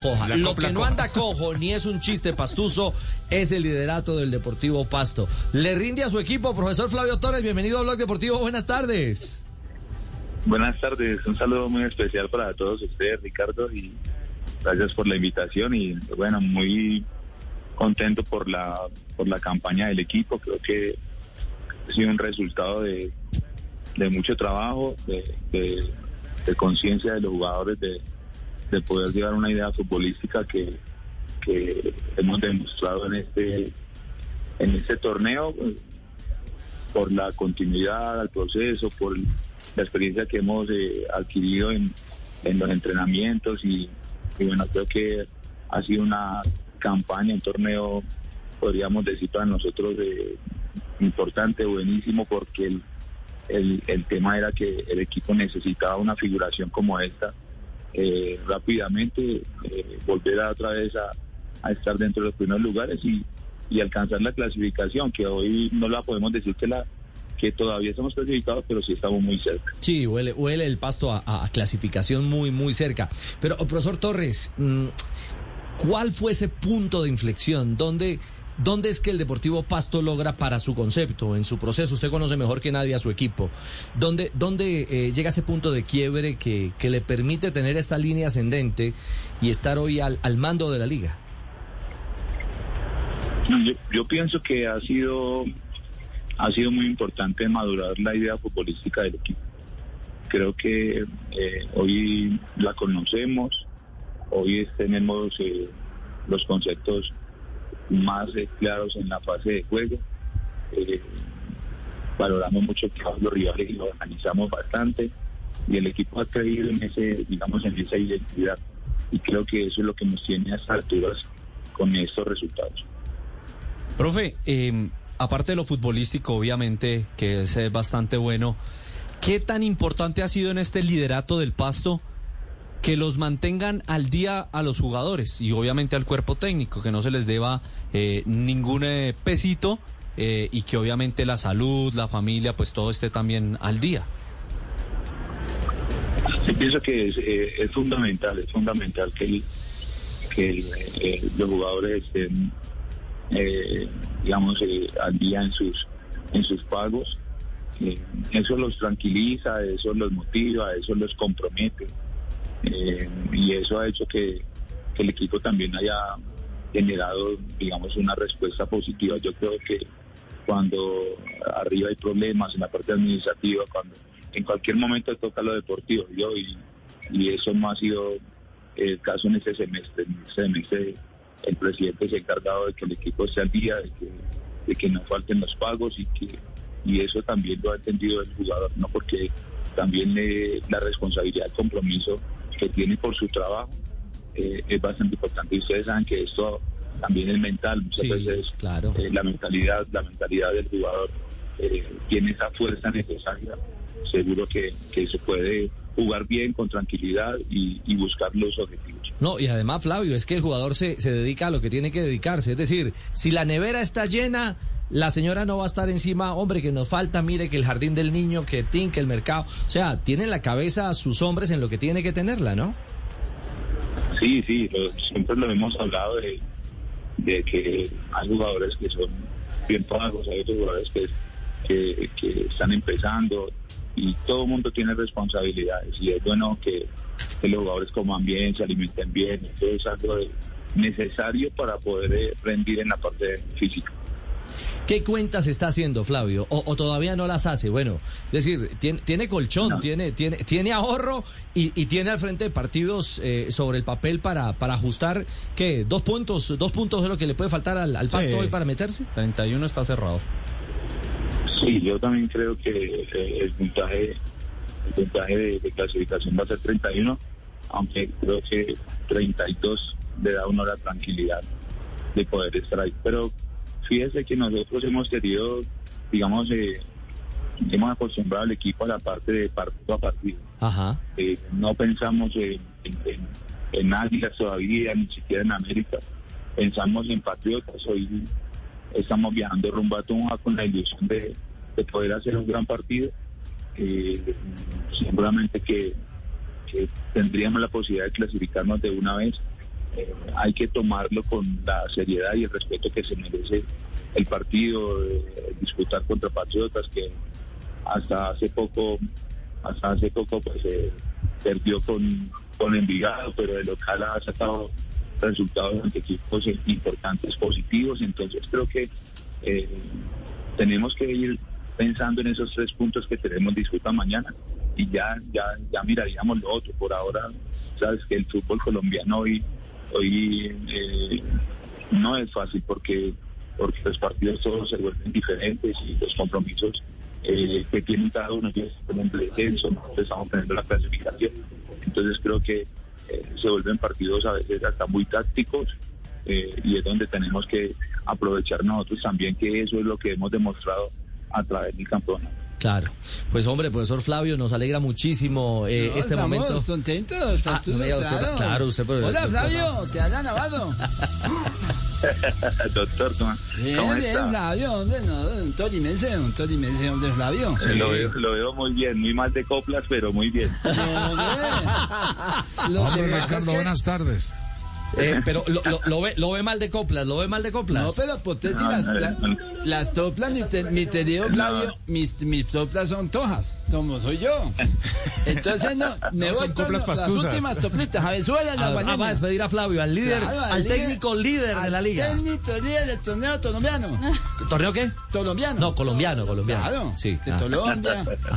Lo que no anda cojo ni es un chiste pastuso es el liderato del Deportivo Pasto. Le rinde a su equipo, profesor Flavio Torres. Bienvenido a Blog Deportivo. Buenas tardes. Buenas tardes. Un saludo muy especial para todos ustedes, Ricardo, y gracias por la invitación. Y bueno, muy contento por la por la campaña del equipo. Creo que ha sido un resultado de, mucho trabajo, de conciencia de los jugadores de de poder llevar una idea futbolística que, hemos demostrado en este en este torneo pues, por la continuidad al proceso, por la experiencia que hemos eh, adquirido en, los entrenamientos y, bueno, creo que ha sido una campaña, un torneo, podríamos decir para nosotros, eh, importante, buenísimo, porque el, el tema era que el equipo necesitaba una figuración como esta eh, rápidamente eh, volver a otra vez a, estar dentro de los primeros lugares y, alcanzar la clasificación, que hoy no la podemos decir que la que todavía estamos clasificados, pero sí estamos muy cerca. Sí, huele, huele el pasto a, clasificación muy, muy cerca. Pero, profesor Torres, mm, ¿cuál fue ese punto de inflexión? ¿Dónde ¿Dónde es que el Deportivo Pasto logra para su concepto, en su proceso? Usted conoce mejor que nadie a su equipo. ¿Dónde, dónde eh, llega ese punto de quiebre que, le permite tener esta línea ascendente y estar hoy al, mando de la liga? Yo, pienso que ha sido, ha sido muy importante madurar la idea futbolística del equipo. Creo que eh, hoy la conocemos, hoy tenemos eh, los conceptos más claros en la fase de juego. Eh, valoramos mucho el trabajo de los rivales y lo organizamos bastante y el equipo ha creído en ese, digamos, en esa identidad y creo que eso es lo que nos tiene a estas alturas con estos resultados. Profe, em, aparte de lo futbolístico, obviamente, que es bastante bueno, ¿qué tan importante ha sido en este liderato del pasto que los mantengan al día a los jugadores y obviamente al cuerpo técnico, que no se les deba eh, ningún eh, pesito eh, y que obviamente la salud, la familia, pues todo esté también al día. Sí, pienso que es, fundamental, es fundamental que, que los jugadores estén, digamos, al día en sus, en sus pagos. eso los tranquiliza, eso los motiva, eso los compromete eh, y eso ha hecho que, el equipo también haya generado, digamos, una respuesta positiva. Yo creo que cuando arriba hay problemas en la parte administrativa, cuando en cualquier momento toca lo deportivo, yo y, eso no ha sido el caso en este semestre. En este semestre el presidente se ha encargado de que el equipo esté al día, de que, no falten los pagos y que y eso también lo ha entendido el jugador, no porque también la responsabilidad, el compromiso que tiene por su trabajo eh, es bastante importante. Y ustedes saben que esto también es mental, muchas veces claro. Eh, la mentalidad, la mentalidad del jugador eh, tiene esa fuerza necesaria. Seguro que, se puede jugar bien, con tranquilidad y, buscar los objetivos. No, y además, Flavio, es que el jugador se, se dedica a lo que tiene que dedicarse. Es decir, si la nevera está llena, la señora no va a estar encima, hombre, que nos falta, mire que el jardín del niño, que Tin, que el mercado. O sea, tienen la cabeza a sus hombres en lo que tiene que tenerla, ¿no? Sí, sí, siempre lo hemos hablado de, que hay jugadores que son bien pagos, hay otros jugadores que, que, están empezando y todo el mundo tiene responsabilidades y es bueno que, los jugadores coman bien, se alimenten bien, eso es algo necesario para poder eh, rendir en la parte física. ¿Qué cuentas está haciendo Flavio? O, todavía no las hace? Bueno, es decir, tiene, colchón, tiene, tiene, tiene ahorro y, tiene al frente partidos eh, sobre el papel para, para ajustar, ¿qué? ¿Dos puntos? ¿Dos puntos es lo que le puede faltar al, al hoy para meterse? 31 está cerrado. Sí, yo también creo que eh, el puntaje, el puntaje de, clasificación va a ser 31, aunque creo que 32 le da uno la tranquilidad de poder estar ahí. Pero Fíjese que nosotros hemos querido, digamos, eh, hemos acostumbrado al equipo a la parte de partido a partido. Ajá. Eh, no pensamos en, en, en, todavía, ni siquiera en América. Pensamos en Patriotas. Hoy estamos viajando rumbo a Tunja con la ilusión de, poder hacer un gran partido. Eh, seguramente que, tendríamos la posibilidad de clasificarnos de una vez eh, hay que tomarlo con la seriedad y el respeto que se merece el partido, eh, disputar contra Patriotas que hasta hace poco, hasta hace poco pues eh, perdió con, con Envigado, pero el local ha sacado resultados ante equipos importantes, positivos, entonces creo que eh, tenemos que ir pensando en esos tres puntos que tenemos disputa mañana y ya, ya, ya miraríamos lo otro. Por ahora, sabes que el fútbol colombiano hoy, hoy eh, no es fácil porque, porque los partidos todos se vuelven diferentes y los compromisos eh, que tienen cada uno que ponen descenso, nosotros estamos teniendo la clasificación. Entonces creo que eh, se vuelven partidos a veces hasta muy tácticos y es donde tenemos que aprovechar nosotros también que eso es lo que hemos demostrado a través del campeonato. Claro. Pues hombre, profesor Flavio, nos alegra muchísimo eh, este estamos momento. contentos, Ah, no, doctora, claro. claro, usted, Hola. Flavio, te han lavado. Doctor, ¿cómo, Bien, cómo bien, está? Flavio, hombre, no, un tolimense, un tolimense, hombre, Flavio. Eh, Lo, veo, lo veo muy bien, muy mal de coplas, pero muy bien. Hombre, lo es Ricardo, que- buenas tardes. Eh, pero lo, lo- lo ve, lo ve mal de coplas, lo ve mal de coplas. No, pero pues si No, las, no, la- no. las toplas, mi, te- mi querido Flavio, mis, mis toplas son tojas, como soy yo. Entonces, no, me No, voy son con las últimas toplitas, a ver, suela la va a despedir a Flavio, al líder, Claro, al líder- técnico líder de la al liga. técnico líder del torneo colombiano. ¿Torneo qué? Colombiano. No, colombiano, colombiano. Claro, Sí. de ah. Colombia.